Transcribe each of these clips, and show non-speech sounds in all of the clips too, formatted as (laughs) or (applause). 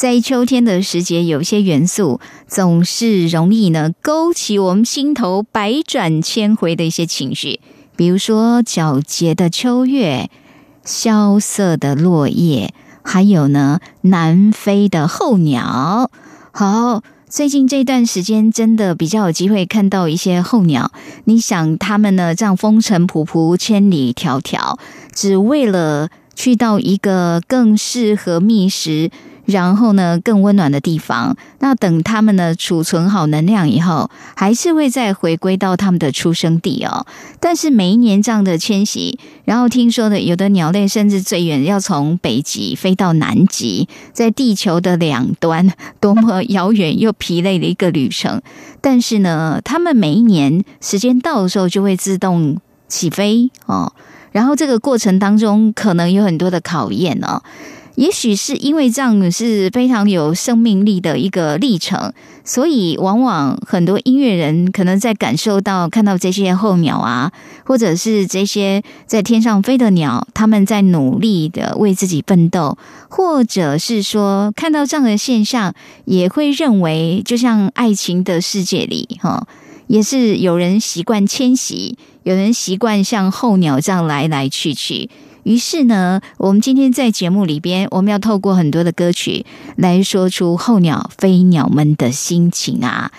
在秋天的时节，有些元素总是容易呢勾起我们心头百转千回的一些情绪，比如说皎洁的秋月、萧瑟的落叶，还有呢南飞的候鸟。好，最近这段时间真的比较有机会看到一些候鸟。你想，它们呢这样风尘仆仆、千里迢迢，只为了去到一个更适合觅食。然后呢，更温暖的地方。那等他们呢储存好能量以后，还是会再回归到他们的出生地哦。但是每一年这样的迁徙，然后听说的有的鸟类甚至最远要从北极飞到南极，在地球的两端，多么遥远又疲累的一个旅程。但是呢，他们每一年时间到的时候，就会自动起飞哦。然后这个过程当中，可能有很多的考验哦。也许是因为这样是非常有生命力的一个历程，所以往往很多音乐人可能在感受到看到这些候鸟啊，或者是这些在天上飞的鸟，他们在努力的为自己奋斗，或者是说看到这样的现象，也会认为，就像爱情的世界里，哈，也是有人习惯迁徙，有人习惯像候鸟这样来来去去。于是呢，我们今天在节目里边，我们要透过很多的歌曲来说出候鸟、飞鸟们的心情啊。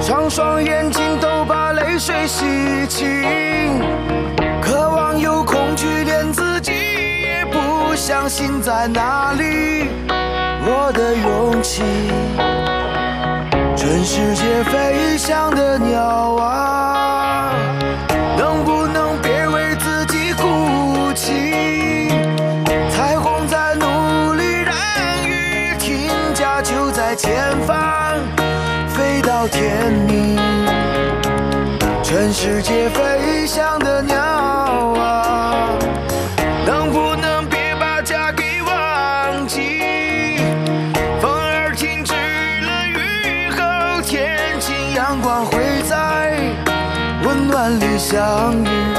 双双眼睛都把泪水洗清，渴望有恐惧，连自己也不相信在哪里。我的勇气，全世界飞翔的鸟啊，相遇。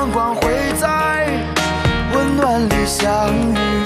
阳光会在温暖里相遇。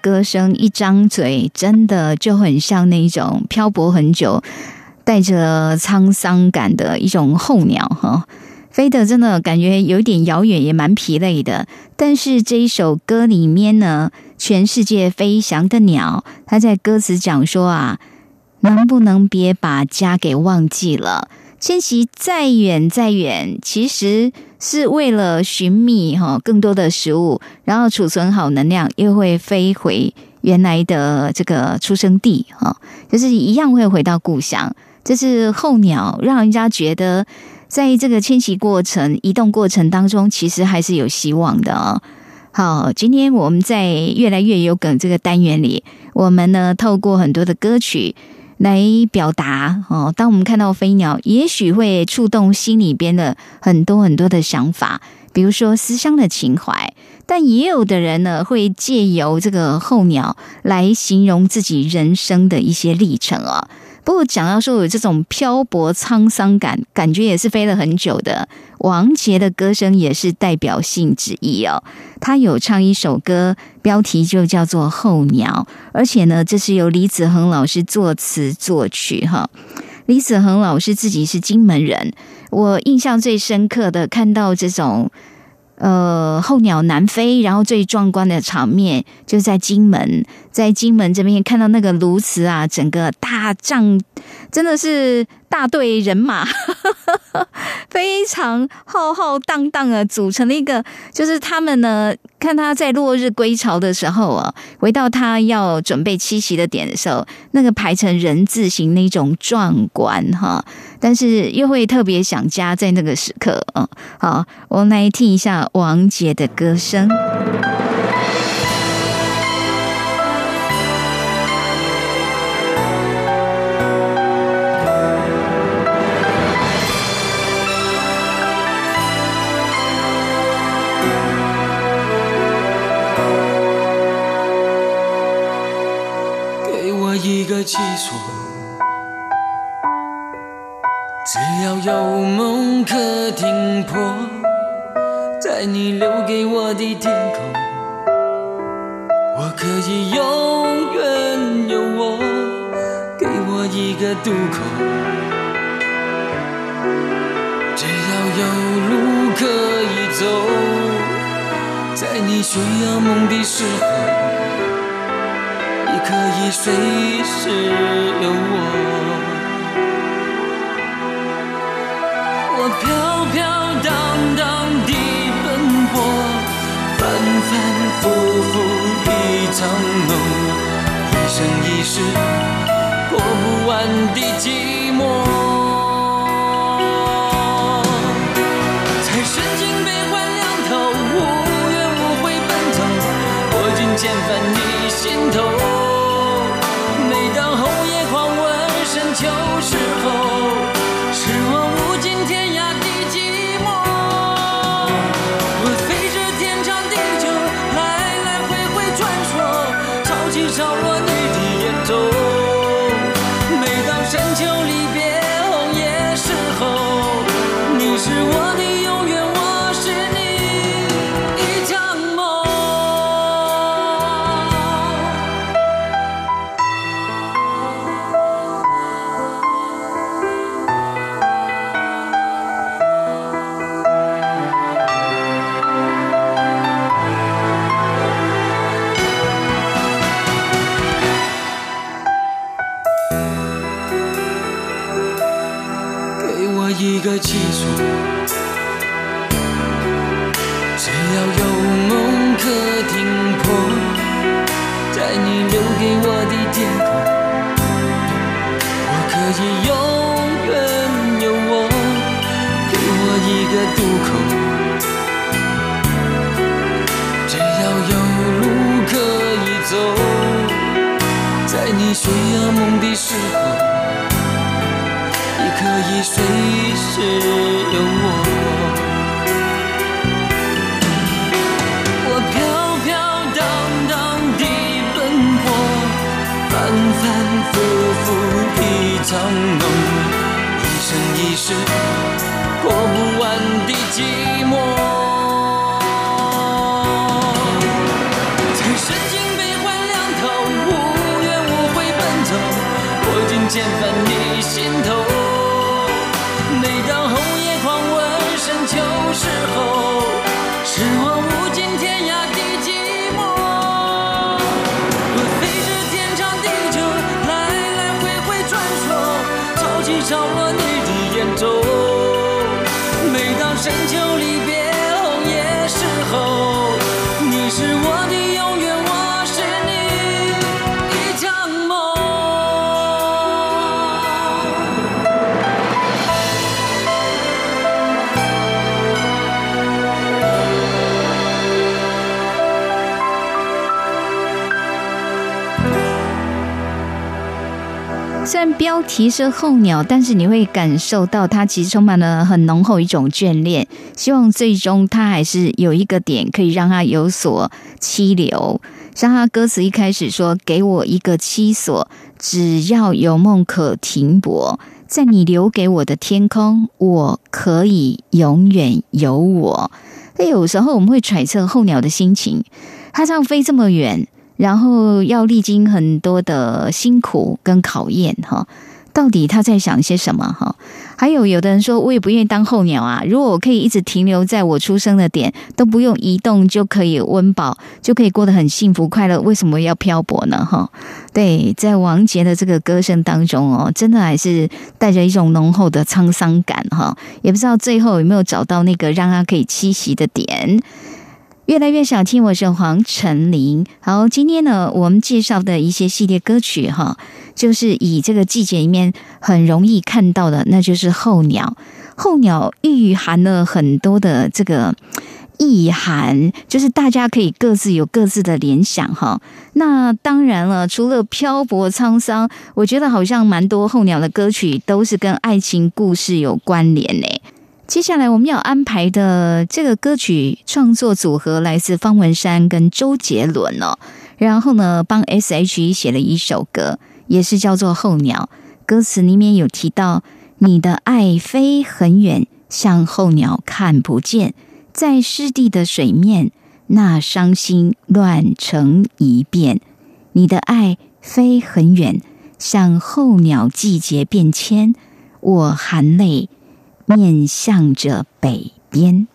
歌声一张嘴，真的就很像那种漂泊很久、带着沧桑感的一种候鸟哈。飞得真的感觉有点遥远，也蛮疲累的。但是这一首歌里面呢，全世界飞翔的鸟，它在歌词讲说啊，能不能别把家给忘记了？迁徙再远再远，其实是为了寻觅哈更多的食物，然后储存好能量，又会飞回原来的这个出生地哈，就是一样会回到故乡。这是候鸟，让人家觉得在这个迁徙过程、移动过程当中，其实还是有希望的哦。好，今天我们在越来越有梗这个单元里，我们呢透过很多的歌曲。来表达哦，当我们看到飞鸟，也许会触动心里边的很多很多的想法，比如说思乡的情怀。但也有的人呢，会借由这个候鸟来形容自己人生的一些历程哦。不过讲到说有这种漂泊沧桑感，感觉也是飞了很久的。王杰的歌声也是代表性之一哦。他有唱一首歌，标题就叫做《候鸟》，而且呢，这是由李子恒老师作词作曲哈。李子恒老师自己是金门人，我印象最深刻的看到这种。呃，候鸟南飞，然后最壮观的场面就在金门，在金门这边看到那个鸬鹚啊，整个大帐真的是大队人马，(laughs) 非常浩浩荡荡的组成了一个，就是他们呢，看他在落日归巢的时候啊，回到他要准备栖息的点的时候，那个排成人字形那种壮观哈，但是又会特别想家在那个时刻啊。好，我们来听一下王杰的歌声。需要梦的时候。你可以随时有我。我飘飘荡荡地奔波，反反复复一场梦，一生一世过不完的寂寞。在你心头。每当红叶狂吻深秋时候，是我无尽天涯的寂寞。我飞着天长地久，来来回回穿梭，潮起潮落然标题是候鸟，但是你会感受到它其实充满了很浓厚一种眷恋。希望最终它还是有一个点可以让它有所栖留。像他歌词一开始说：“给我一个栖所，只要有梦可停泊，在你留给我的天空，我可以永远有我。”那有时候我们会揣测候鸟的心情，它这样飞这么远。然后要历经很多的辛苦跟考验哈，到底他在想些什么哈？还有有的人说，我也不愿意当候鸟啊，如果我可以一直停留在我出生的点，都不用移动就可以温饱，就可以过得很幸福快乐，为什么要漂泊呢？哈，对，在王杰的这个歌声当中哦，真的还是带着一种浓厚的沧桑感哈，也不知道最后有没有找到那个让他可以栖息的点。越来越想听，我是黄晨林。好，今天呢，我们介绍的一些系列歌曲哈，就是以这个季节里面很容易看到的，那就是候鸟。候鸟蕴含了很多的这个意涵，就是大家可以各自有各自的联想哈。那当然了，除了漂泊沧桑，我觉得好像蛮多候鸟的歌曲都是跟爱情故事有关联呢。接下来我们要安排的这个歌曲创作组合来自方文山跟周杰伦哦，然后呢帮 S.H.E 写了一首歌，也是叫做《候鸟》，歌词里面有提到你的爱飞很远，像候鸟看不见，在湿地的水面，那伤心乱成一片。你的爱飞很远，像候鸟季节变迁，我含泪。面向着北边。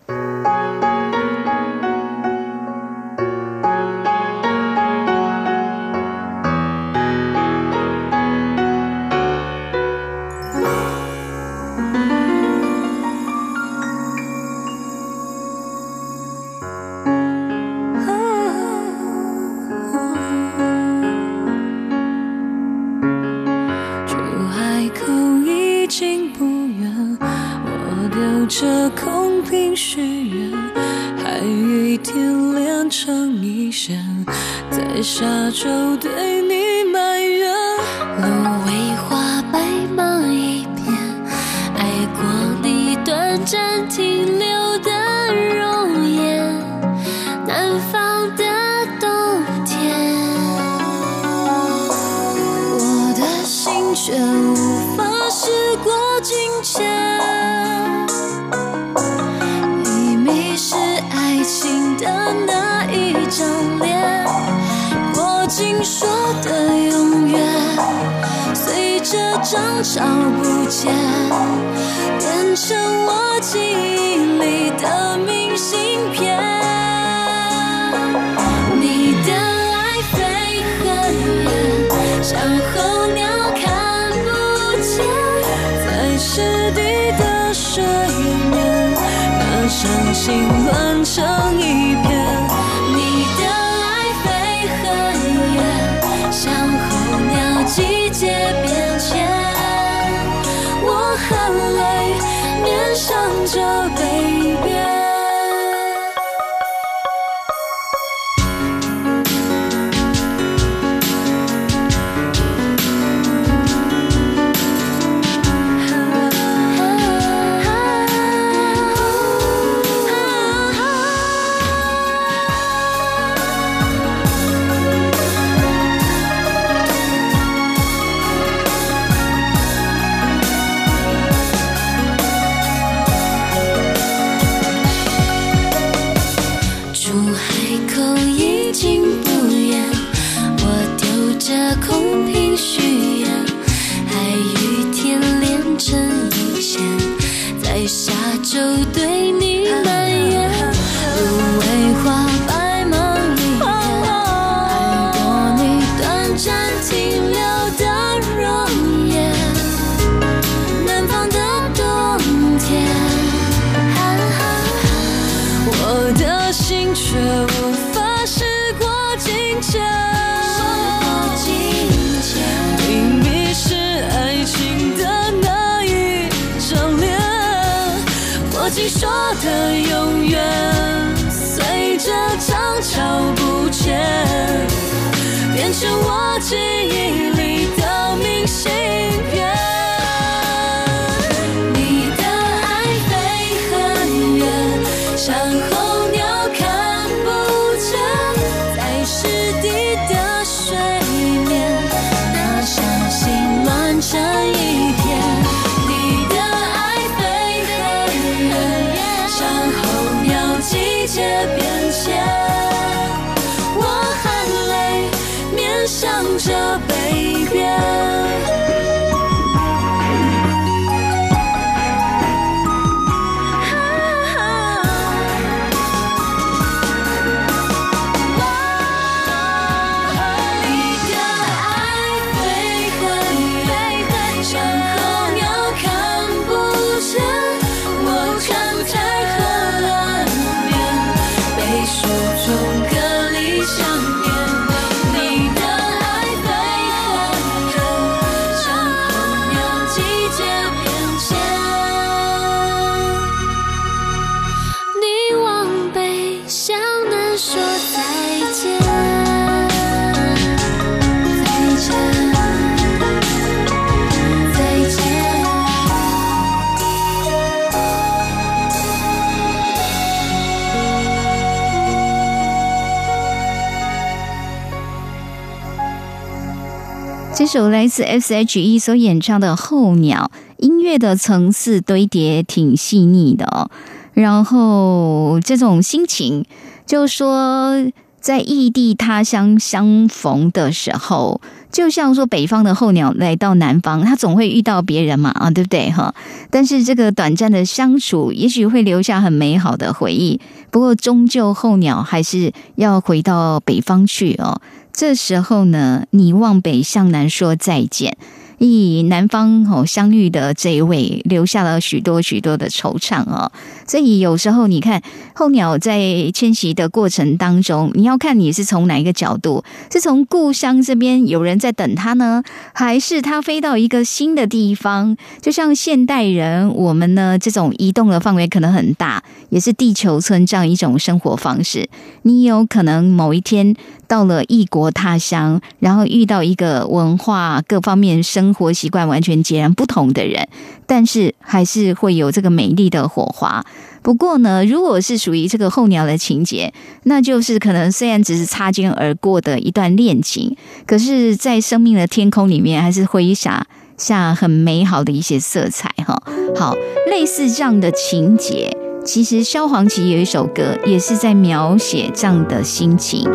首来自 S.H.E 所演唱的《候鸟》，音乐的层次堆叠挺细腻的哦。然后这种心情，就说在异地他乡相逢的时候，就像说北方的候鸟来到南方，它总会遇到别人嘛，啊，对不对哈？但是这个短暂的相处，也许会留下很美好的回忆。不过，终究候鸟还是要回到北方去哦。这时候呢你往北向南说再见。以南方哦相遇的这一位，留下了许多许多的惆怅哦。所以有时候你看候鸟在迁徙的过程当中，你要看你是从哪一个角度，是从故乡这边有人在等它呢，还是它飞到一个新的地方？就像现代人，我们呢这种移动的范围可能很大，也是地球村这样一种生活方式。你有可能某一天到了异国他乡，然后遇到一个文化各方面生生活习惯完全截然不同的人，但是还是会有这个美丽的火花。不过呢，如果是属于这个候鸟的情节，那就是可能虽然只是擦肩而过的一段恋情，可是，在生命的天空里面，还是挥洒下很美好的一些色彩哈。好，类似这样的情节，其实萧煌奇有一首歌，也是在描写这样的心情。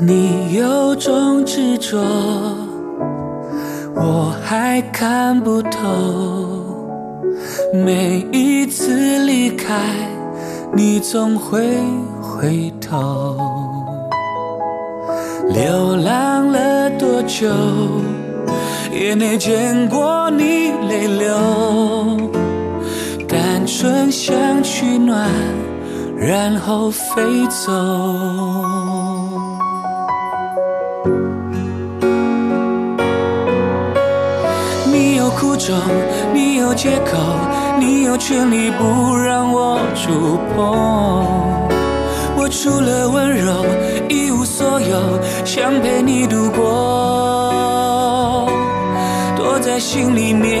你有种执着，我还看不透。每一次离开，你总会回头。流浪了多久，也没见过你泪流。单纯想取暖，然后飞走。你有苦衷，你有借口，你有权利不让我触碰。我除了温柔一无所有，想陪你度过，躲在心里面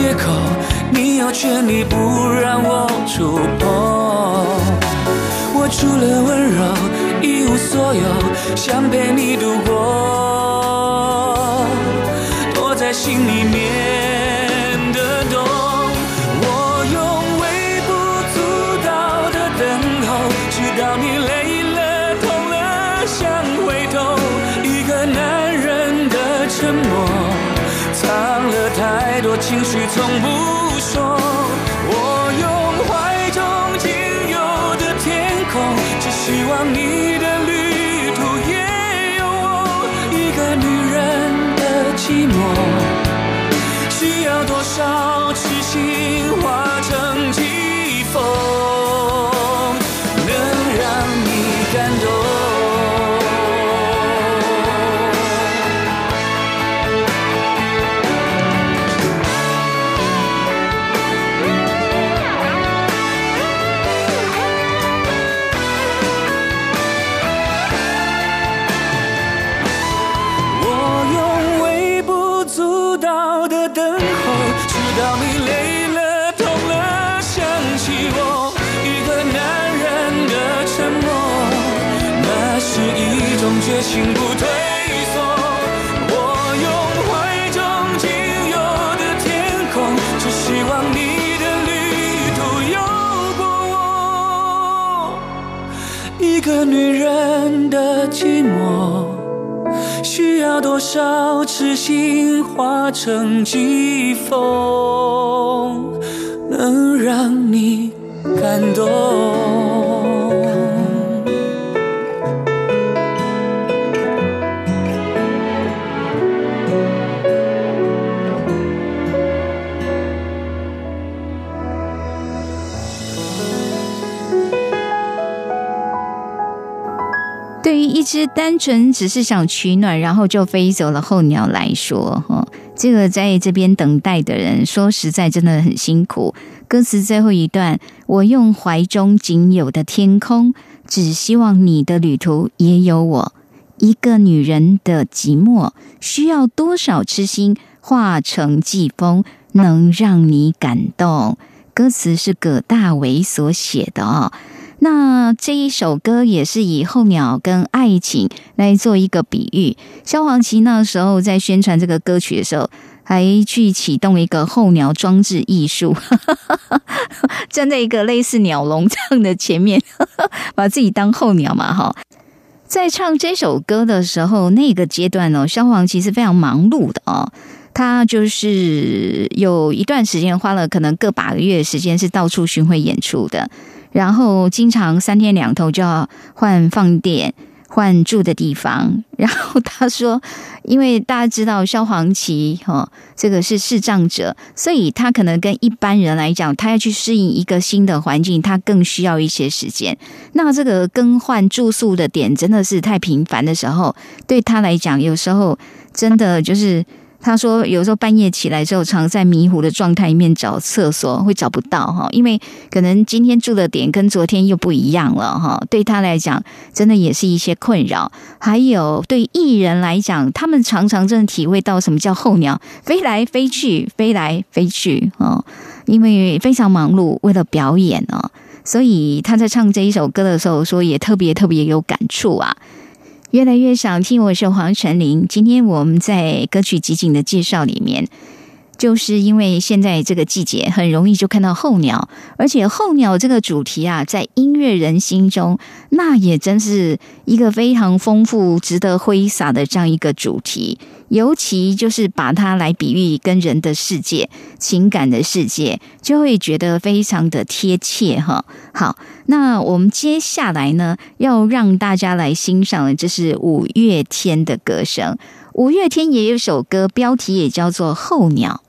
借口，你有权利不让我触碰。我除了温柔一无所有，想陪你度过，躲在心里面从不说。我用怀中仅有的天空，只希望你的旅途也有我一个女人的寂寞。需要多少种决心不退缩。我用怀中仅有的天空，只希望你的旅途有过我一个女人的寂寞。需要多少少痴心化成疾风，能让你感动。一只单纯只是想取暖，然后就飞走了候鸟来说，哈，这个在这边等待的人，说实在真的很辛苦。歌词最后一段，我用怀中仅有的天空，只希望你的旅途也有我。一个女人的寂寞，需要多少痴心化成季风，能让你感动？歌词是葛大为所写的哦。那这一首歌也是以候鸟跟爱情来做一个比喻。萧煌奇那时候在宣传这个歌曲的时候，还去启动一个候鸟装置艺术，(laughs) 站在一个类似鸟笼这样的前面，(laughs) 把自己当候鸟嘛，哈。在唱这首歌的时候，那个阶段呢，萧煌奇是非常忙碌的哦。他就是有一段时间花了可能个把个月的时间，是到处巡回演出的。然后经常三天两头就要换放电、换住的地方。然后他说，因为大家知道萧煌奇哈，这个是视障者，所以他可能跟一般人来讲，他要去适应一个新的环境，他更需要一些时间。那这个更换住宿的点真的是太频繁的时候，对他来讲，有时候真的就是。他说，有时候半夜起来之后，常在迷糊的状态里面找厕所，会找不到哈，因为可能今天住的点跟昨天又不一样了哈。对他来讲，真的也是一些困扰。还有对艺人来讲，他们常常真的体会到什么叫候鸟飞来飞去，飞来飞去啊，因为非常忙碌，为了表演哦，所以他在唱这一首歌的时候，说也特别特别有感触啊。越来越想听，我是黄晨林。今天我们在歌曲集锦的介绍里面，就是因为现在这个季节很容易就看到候鸟，而且候鸟这个主题啊，在音乐人心中，那也真是一个非常丰富、值得挥洒的这样一个主题。尤其就是把它来比喻跟人的世界、情感的世界，就会觉得非常的贴切哈。好，那我们接下来呢，要让大家来欣赏的，这是五月天的歌声。五月天也有首歌，标题也叫做《候鸟》，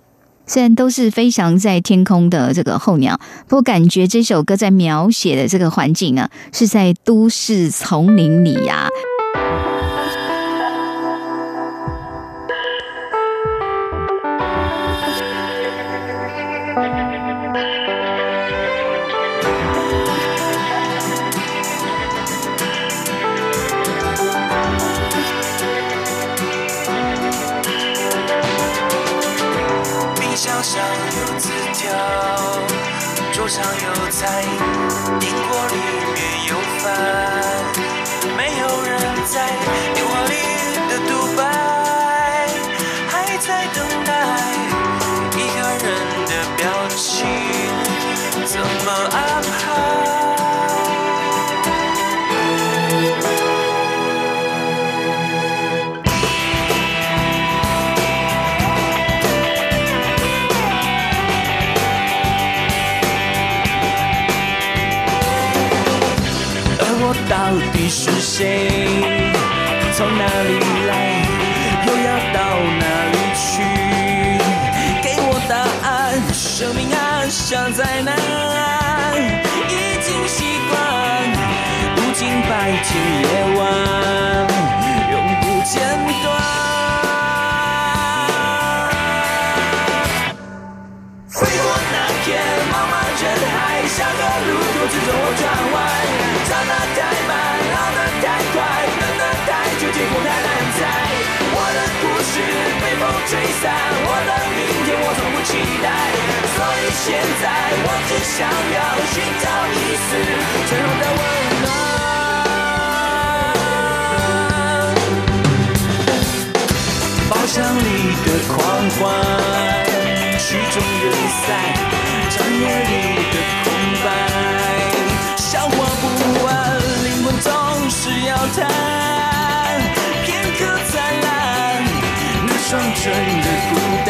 虽然都是飞翔在天空的这个候鸟，不过感觉这首歌在描写的这个环境呢，是在都市丛林里呀。上有彩云到底是谁？从哪里来？又要到哪里去？给我答案，生命安详在哪？已经习惯，无尽白天夜晚，永不间断。飞过那片茫茫人海，下个路口指着我转太久，结果太难猜。我的故事被风吹散，我的明天我从不期待。所以现在我只想要寻找一丝脆弱的温暖。包厢里的狂欢，曲终人散，长夜里的空白，消化不完，灵魂总是要谈。片刻灿烂，那是双唇的孤单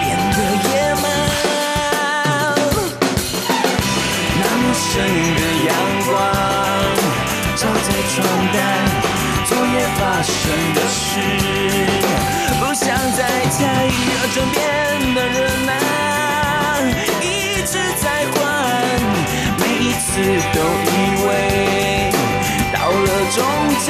变得野蛮。那陌生的阳光照在床单，昨夜发生的事，不想再猜，而枕边的人啊，一直在换，每一次都以为到了终站。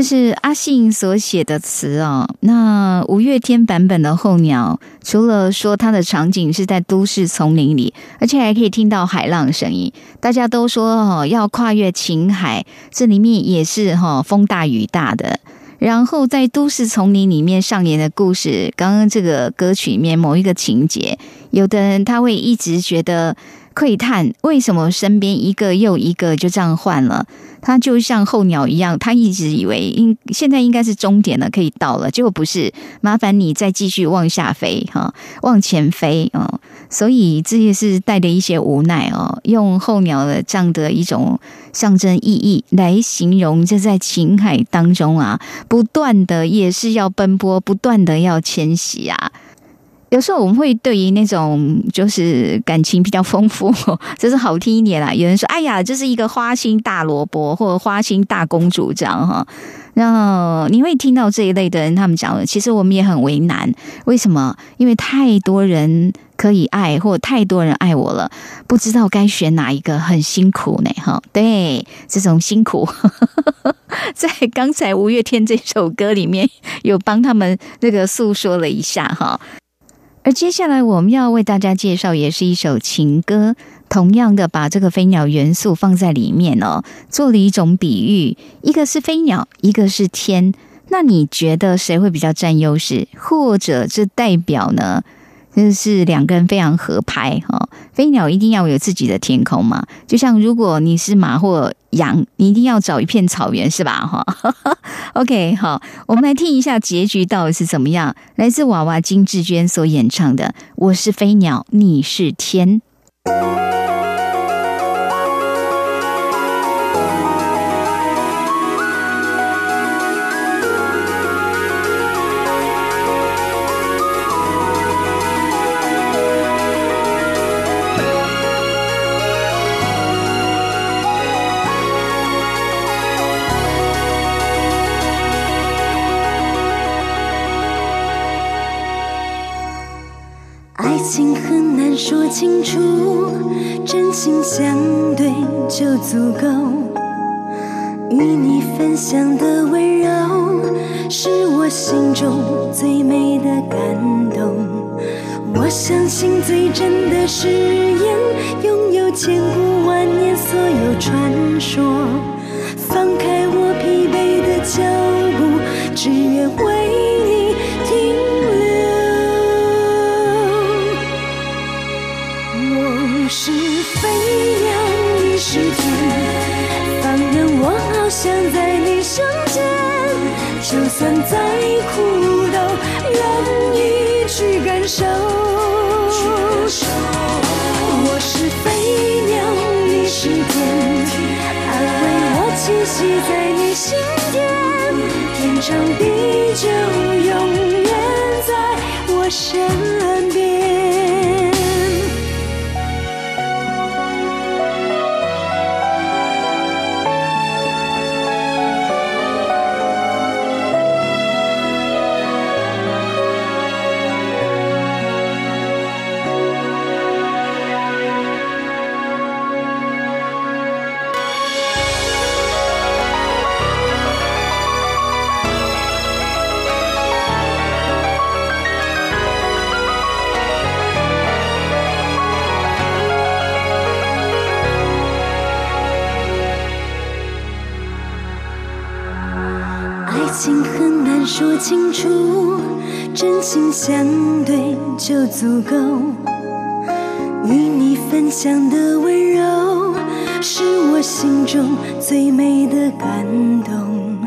这是阿信所写的词哦。那五月天版本的《候鸟》，除了说它的场景是在都市丛林里，而且还可以听到海浪声音。大家都说哦，要跨越情海，这里面也是哈风大雨大的。然后在都市丛林里面上演的故事，刚刚这个歌曲里面某一个情节，有的人他会一直觉得窥探，为什么身边一个又一个就这样换了？他就像候鸟一样，他一直以为应现在应该是终点了，可以到了，结果不是，麻烦你再继续往下飞哈，往前飞哦。所以这也是带着一些无奈哦，用候鸟的这样的一种象征意义来形容，这在情海当中啊，不断的也是要奔波，不断的要迁徙啊。有时候我们会对于那种就是感情比较丰富，(laughs) 这是好听一点啦。有人说：“哎呀，这是一个花心大萝卜，或者花心大公主这样哈。”然后你会听到这一类的人，他们讲的，其实我们也很为难。为什么？因为太多人可以爱，或者太多人爱我了，不知道该选哪一个，很辛苦呢。哈，对，这种辛苦，(laughs) 在刚才五月天这首歌里面有帮他们那个诉说了一下哈。而接下来我们要为大家介绍，也是一首情歌，同样的把这个飞鸟元素放在里面哦，做了一种比喻，一个是飞鸟，一个是天。那你觉得谁会比较占优势？或者这代表呢？就是两个人非常合拍哈、哦。飞鸟一定要有自己的天空嘛，就像如果你是马或羊，你一定要找一片草原是吧？哈，(laughs) OK，好，我们来听一下结局到底是怎么样。来自娃娃金志娟所演唱的《我是飞鸟，你是天》。说清楚，真心相对就足够。与你分享的温柔，是我心中最美的感动。我相信最真的誓言，拥有千古万年所有传说。放开我疲惫的脚再苦都愿意去感受。我是飞鸟，你是天，安慰我栖息在你心田，天长地久，永远在我身足够。与你分享的温柔，是我心中最美的感动。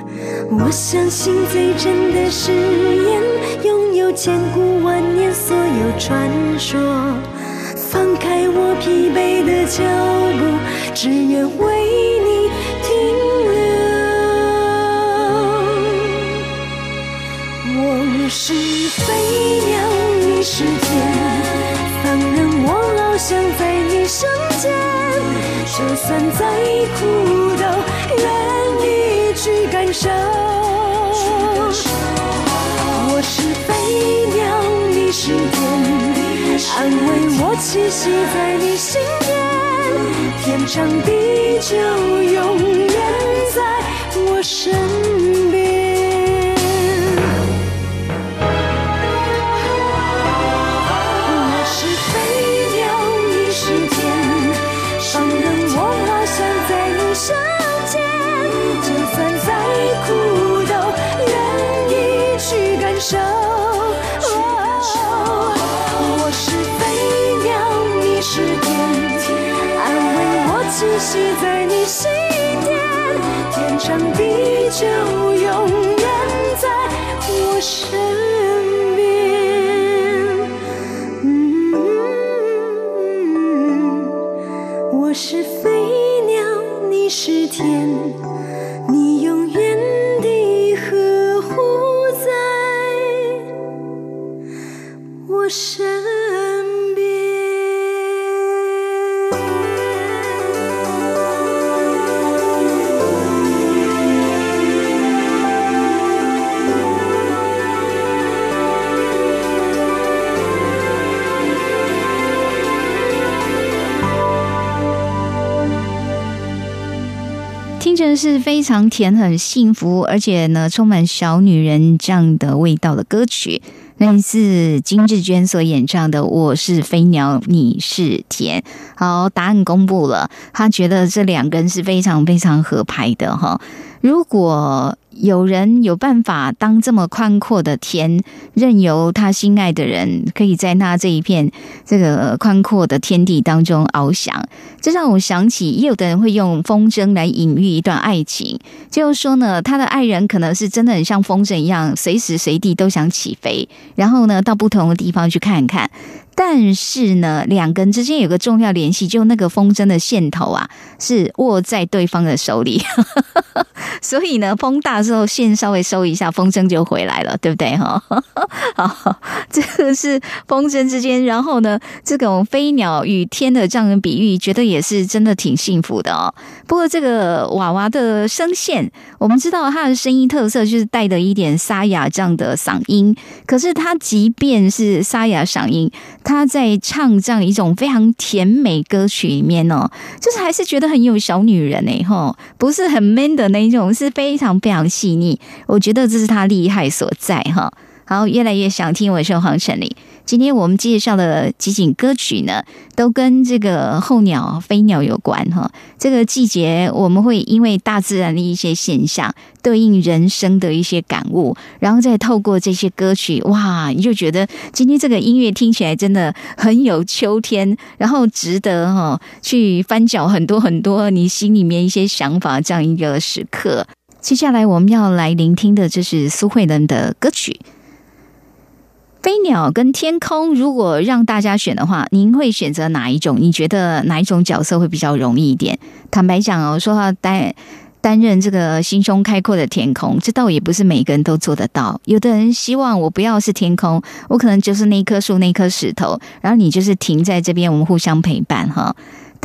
我相信最真的誓言，拥有千古万年所有传说。放开我疲惫的脚步，只愿为你停留。我是飞鸟，世间，放任我翱翔在你身间，就算再苦都愿意去感受。我是飞鸟，你是天，安慰我栖息在你心间，天长地久，永远在我身边。息在你心田，天长地久，永远在我身边。嗯，我是飞鸟，你是天，是非常甜、很幸福，而且呢充满小女人这样的味道的歌曲，类似金志娟所演唱的《我是飞鸟，你是田》。好，答案公布了，他觉得这两个人是非常非常合拍的哈。如果有人有办法当这么宽阔的天，任由他心爱的人可以在那这一片这个宽阔的天地当中翱翔，这让我想起，也有的人会用风筝来隐喻一段爱情，就是说呢，他的爱人可能是真的很像风筝一样，随时随地都想起飞，然后呢，到不同的地方去看看。但是呢，两个人之间有个重要联系，就那个风筝的线头啊，是握在对方的手里，(laughs) 所以呢，风大之后线稍微收一下，风筝就回来了，对不对 (laughs) 哈？好，这个是风筝之间，然后呢，这种飞鸟与天的这样的比喻，觉得也是真的挺幸福的哦。不过这个娃娃的声线，我们知道他的声音特色就是带的一点沙哑这样的嗓音，可是他即便是沙哑嗓音，他在唱这样一种非常甜美歌曲里面哦，就是还是觉得很有小女人哎吼，不是很 man 的那一种，是非常非常细腻。我觉得这是他厉害所在哈。好，越来越想听我是黄晨林。今天我们介绍的几景歌曲呢，都跟这个候鸟、飞鸟有关哈。这个季节，我们会因为大自然的一些现象，对应人生的一些感悟，然后再透过这些歌曲，哇，你就觉得今天这个音乐听起来真的很有秋天，然后值得哈去翻搅很多很多你心里面一些想法这样一个时刻。接下来我们要来聆听的，就是苏慧伦的歌曲。飞鸟跟天空，如果让大家选的话，您会选择哪一种？你觉得哪一种角色会比较容易一点？坦白讲哦，说话担担任这个心胸开阔的天空，这倒也不是每个人都做得到。有的人希望我不要是天空，我可能就是那一棵树、那颗石头，然后你就是停在这边，我们互相陪伴哈。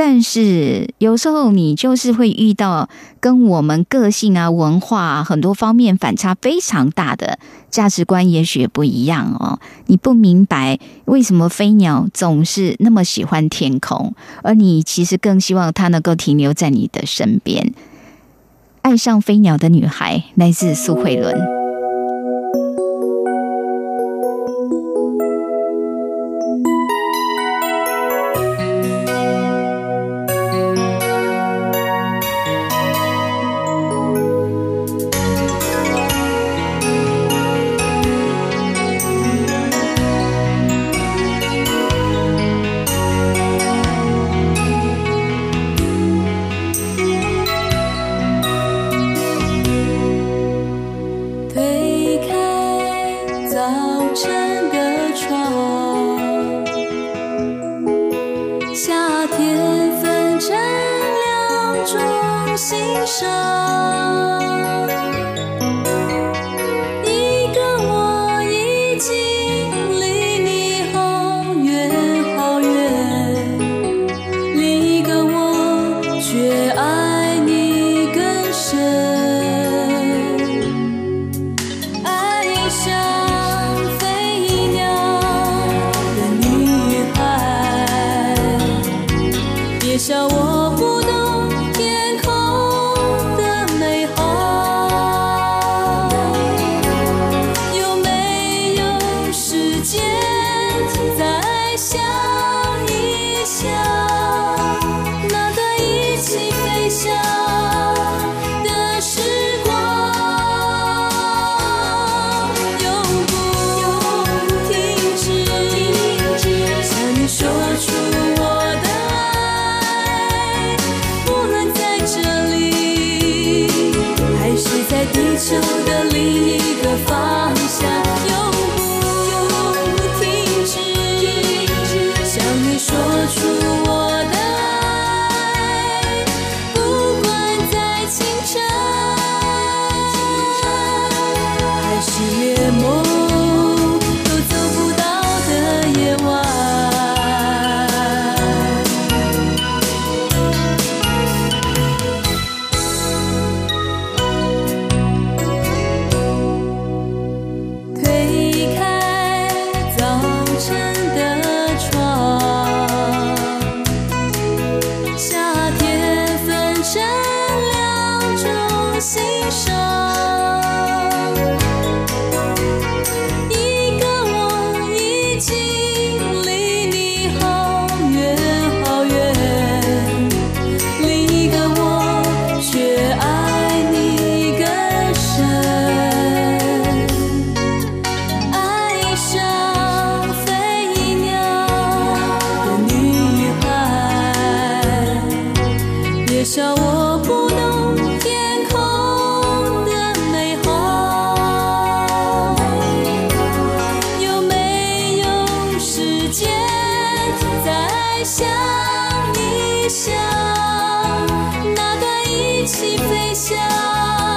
但是有时候你就是会遇到跟我们个性啊、文化啊很多方面反差非常大的价值观，也许不一样哦。你不明白为什么飞鸟总是那么喜欢天空，而你其实更希望它能够停留在你的身边。爱上飞鸟的女孩来自苏慧伦。想一想那段一起飞翔。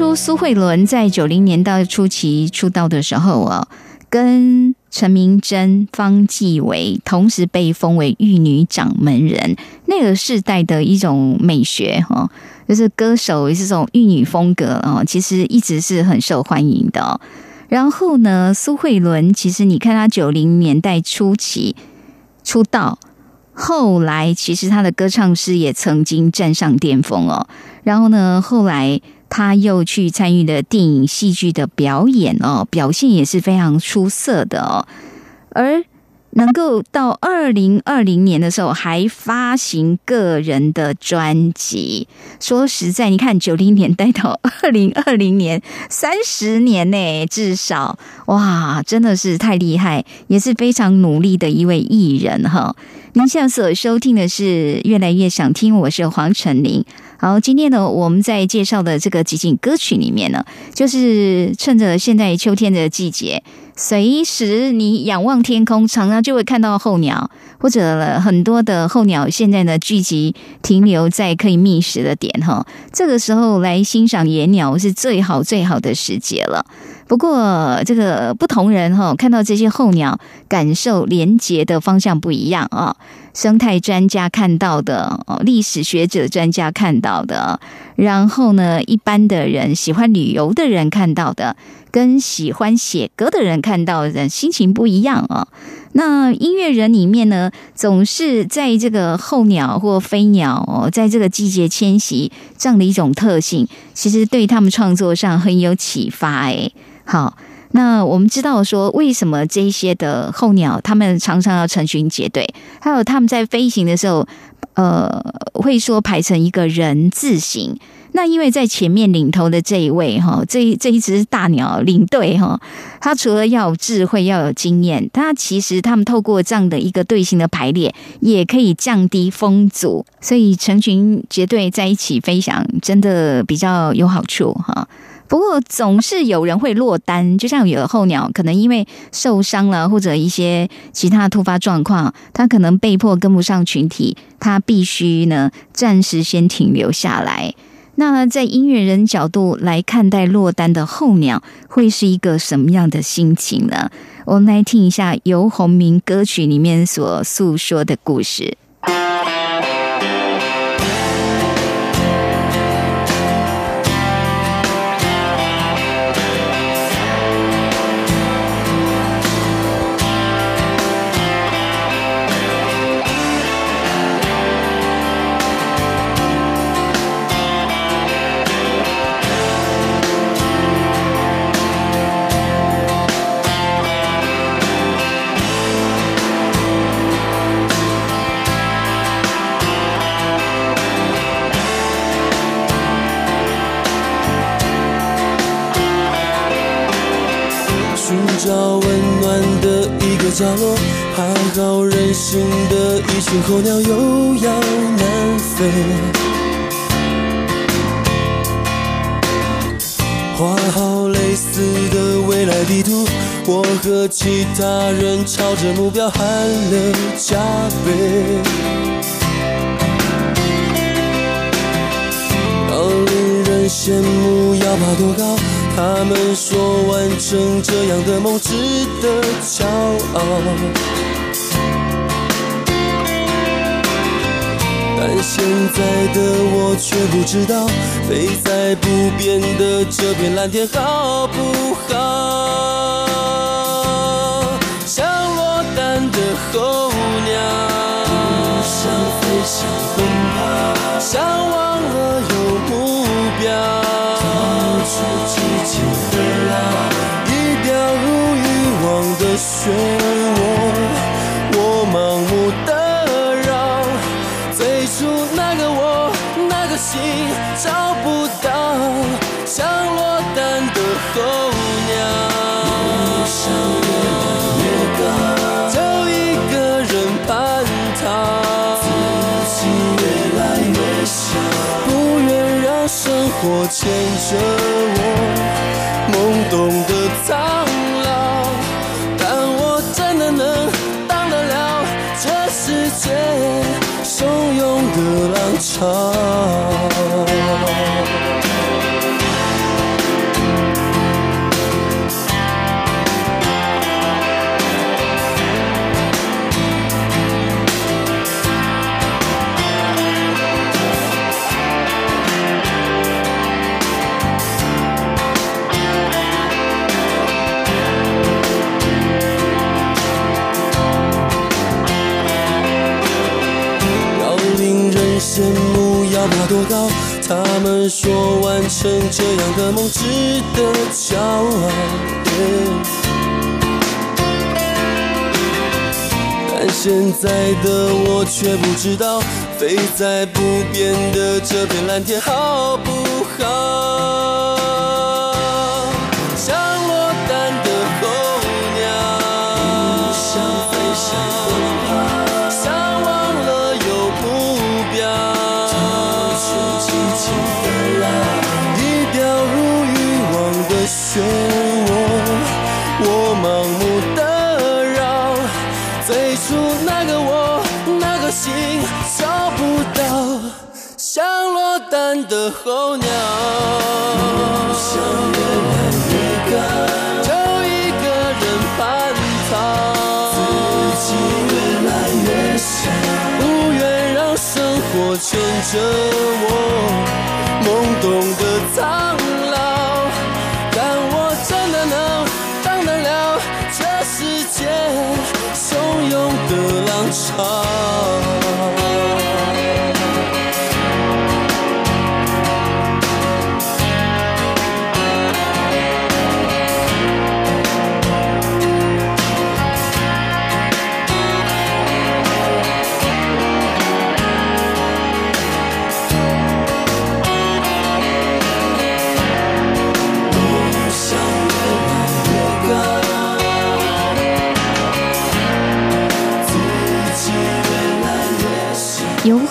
初苏慧伦在九零年代初期出道的时候啊，跟陈明真、方季韦同时被封为玉女掌门人，那个世代的一种美学哈，就是歌手这种玉女风格哦，其实一直是很受欢迎的。然后呢，苏慧伦其实你看她九零年代初期出道，后来其实她的歌唱事业曾经站上巅峰哦。然后呢，后来他又去参与了电影、戏剧的表演哦，表现也是非常出色的哦。而能够到二零二零年的时候还发行个人的专辑，说实在，你看九零年代到二零二零年三十年呢，至少哇，真的是太厉害，也是非常努力的一位艺人哈。您现在所收听的是《越来越想听》，我是黄晨林。好，今天呢，我们在介绍的这个几景歌曲里面呢，就是趁着现在秋天的季节，随时你仰望天空，常常就会看到候鸟，或者很多的候鸟现在呢聚集停留在可以觅食的点哈。这个时候来欣赏野鸟是最好最好的时节了。不过，这个不同人哈，看到这些候鸟，感受连结的方向不一样啊。生态专家看到的，哦，历史学者专家看到的，然后呢，一般的人喜欢旅游的人看到的，跟喜欢写歌的人看到的心情不一样啊。那音乐人里面呢，总是在这个候鸟或飞鸟哦，在这个季节迁徙这样的一种特性，其实对他们创作上很有启发。诶，好。那我们知道说，为什么这些的候鸟，它们常常要成群结队，还有它们在飞行的时候，呃，会说排成一个人字形。那因为在前面领头的这一位哈，这这一只大鸟领队哈，它除了要有智慧，要有经验，它其实他们透过这样的一个队形的排列，也可以降低风阻，所以成群结队在一起飞翔，真的比较有好处哈。不过总是有人会落单，就像有的候鸟可能因为受伤了，或者一些其他突发状况，它可能被迫跟不上群体，它必须呢暂时先停留下来。那在音乐人角度来看待落单的候鸟，会是一个什么样的心情呢？我们来听一下游鸿明歌曲里面所诉说的故事。的一群候鸟又要南飞。画好类似的未来地图，我和其他人朝着目标喊了加倍。要令人羡慕，要爬多高？他们说完成这样的梦值得骄傲。现在的我却不知道，飞在不变的这片蓝天好不好？像落单的候鸟，不想飞，翔奔跑，想忘了有目标，逃出寂静的牢，一掉入欲望的漩涡，我盲目候鸟，梦想越来越高，就一个人叛逃，自己越来越小，不愿让生活牵着我，懵懂的苍老。但我真的能当得了这世界汹涌的浪潮。要爬多高？他们说完成这样的梦值得骄傲。但现在的我却不知道，飞在不变的这片蓝天好不候鸟，想越高，就一个人叛逃，自己越来越小，不愿让生活牵着我，懵懂的苍老。但我真的能当得了这世界汹涌的浪潮。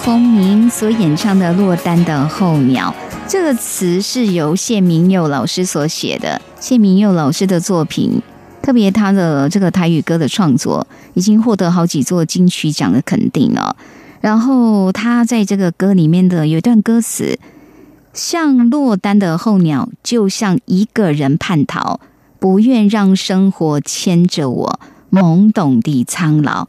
小。由洪明所演唱的《落单的候鸟》，这个词是由谢明佑老师所写的。谢明佑老师的作品，特别他的这个台语歌的创作，已经获得好几座金曲奖的肯定哦。然后他在这个歌里面的有一段歌词，像落单的候鸟，就像一个人叛逃，不愿让生活牵着我，懵懂地苍老。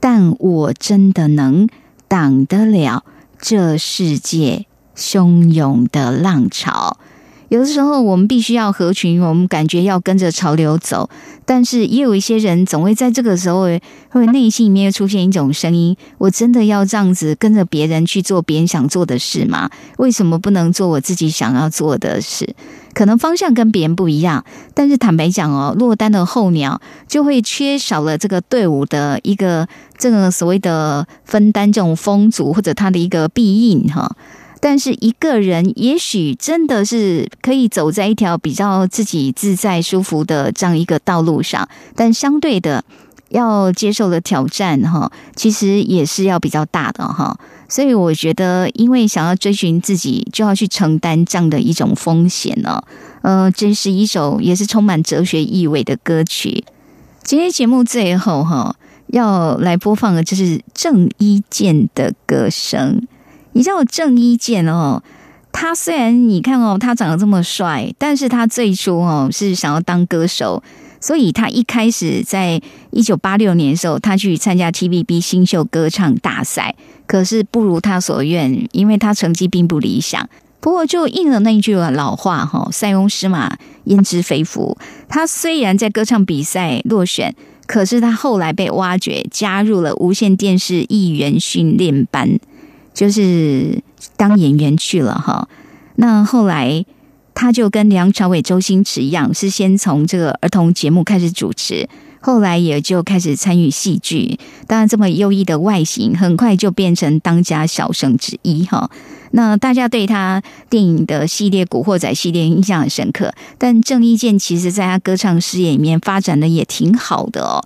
但我真的能挡得了这世界汹涌的浪潮。有的时候，我们必须要合群，我们感觉要跟着潮流走，但是也有一些人总会在这个时候，会内心里面出现一种声音：我真的要这样子跟着别人去做别人想做的事吗？为什么不能做我自己想要做的事？可能方向跟别人不一样，但是坦白讲哦，落单的候鸟就会缺少了这个队伍的一个这个所谓的分担这种风阻或者它的一个庇应哈。但是一个人也许真的是可以走在一条比较自己自在舒服的这样一个道路上，但相对的。要接受的挑战哈，其实也是要比较大的哈。所以我觉得，因为想要追寻自己，就要去承担这样的一种风险呢。呃，这是一首也是充满哲学意味的歌曲。今天节目最后哈，要来播放的就是郑伊健的歌声。你知道郑伊健哦，他虽然你看哦，他长得这么帅，但是他最初哦是想要当歌手。所以他一开始在一九八六年的时候，他去参加 TVB 新秀歌唱大赛，可是不如他所愿，因为他成绩并不理想。不过就应了那句老话哈：“塞翁失马，焉知非福。”他虽然在歌唱比赛落选，可是他后来被挖掘，加入了无线电视艺员训练班，就是当演员去了哈。那后来。他就跟梁朝伟、周星驰一样，是先从这个儿童节目开始主持，后来也就开始参与戏剧。当然，这么优异的外形，很快就变成当家小生之一哈。那大家对他电影的系列《古惑仔》系列印象很深刻，但郑伊健其实在他歌唱事业里面发展的也挺好的哦。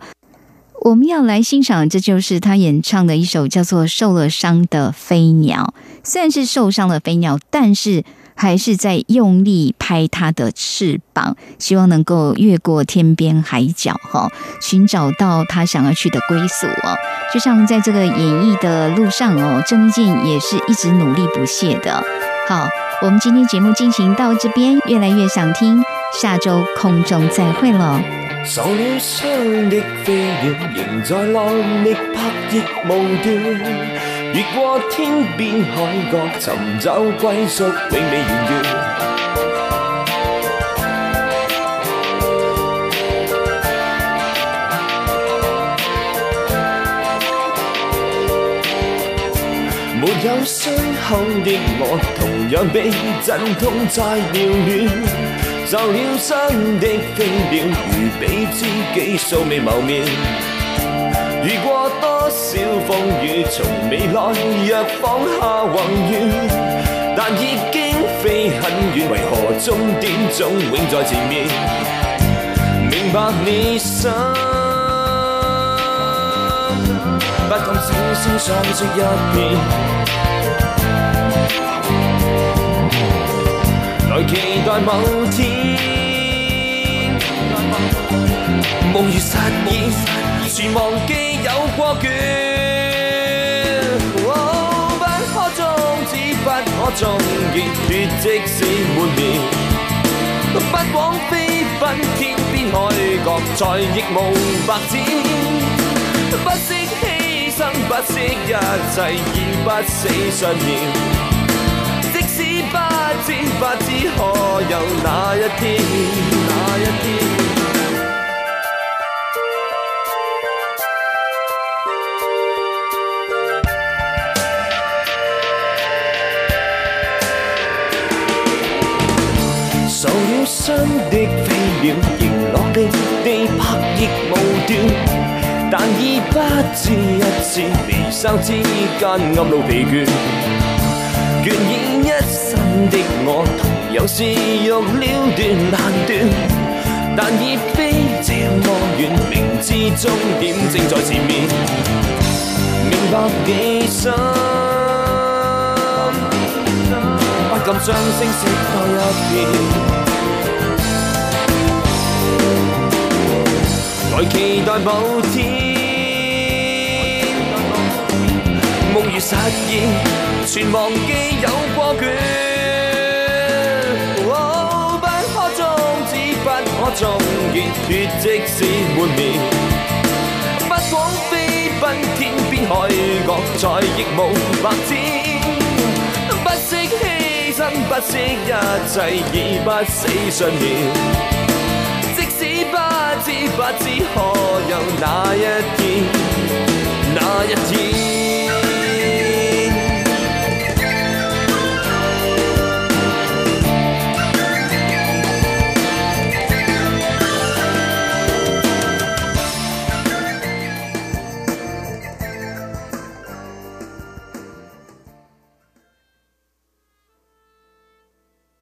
我们要来欣赏，这就是他演唱的一首叫做《受了伤的飞鸟》。虽然是受伤的飞鸟，但是。还是在用力拍它的翅膀，希望能够越过天边海角，哈，寻找到它想要去的归宿哦。就像在这个演艺的路上哦，郑伊健也是一直努力不懈的。好，我们今天节目进行到这边，越来越想听，下周空中再会喽。受了伤的飞鸟，仍在浪力拍翼无断。越过天边海角，寻找归宿，永未完结。没有伤口的我，同样被阵痛在撩乱。受了伤的飞鸟，如彼知己素未谋面。遇过多少风雨，从未来若放下宏愿，但已经飞很远，为何终点总永在前面？明白你心，不敢小声相识一遍，来期待某天，梦如实现。全忘记有过倦，不可终止，不可终结，血即使满面，不枉飞奔天边海角，再亦无白展。不惜，一切，以不死信念。即使不知不知可有那一天，那一天。受了伤的飞鸟，仍落力地拍翼无断，但已不知一次离殇之间暗露疲倦。倦意一身的我，同样是欲了断难断，但已飞这么远，明知终点正在前面。明白你心，不敢将声息多一片。在期待某天，梦如实现，全忘记有过倦。不可终止，不可终结，血即使满面。不枉飞奔天边海角，再亦无白展。不惜牺牲，不惜一切，以不死信念。知不知可有那一天那一天。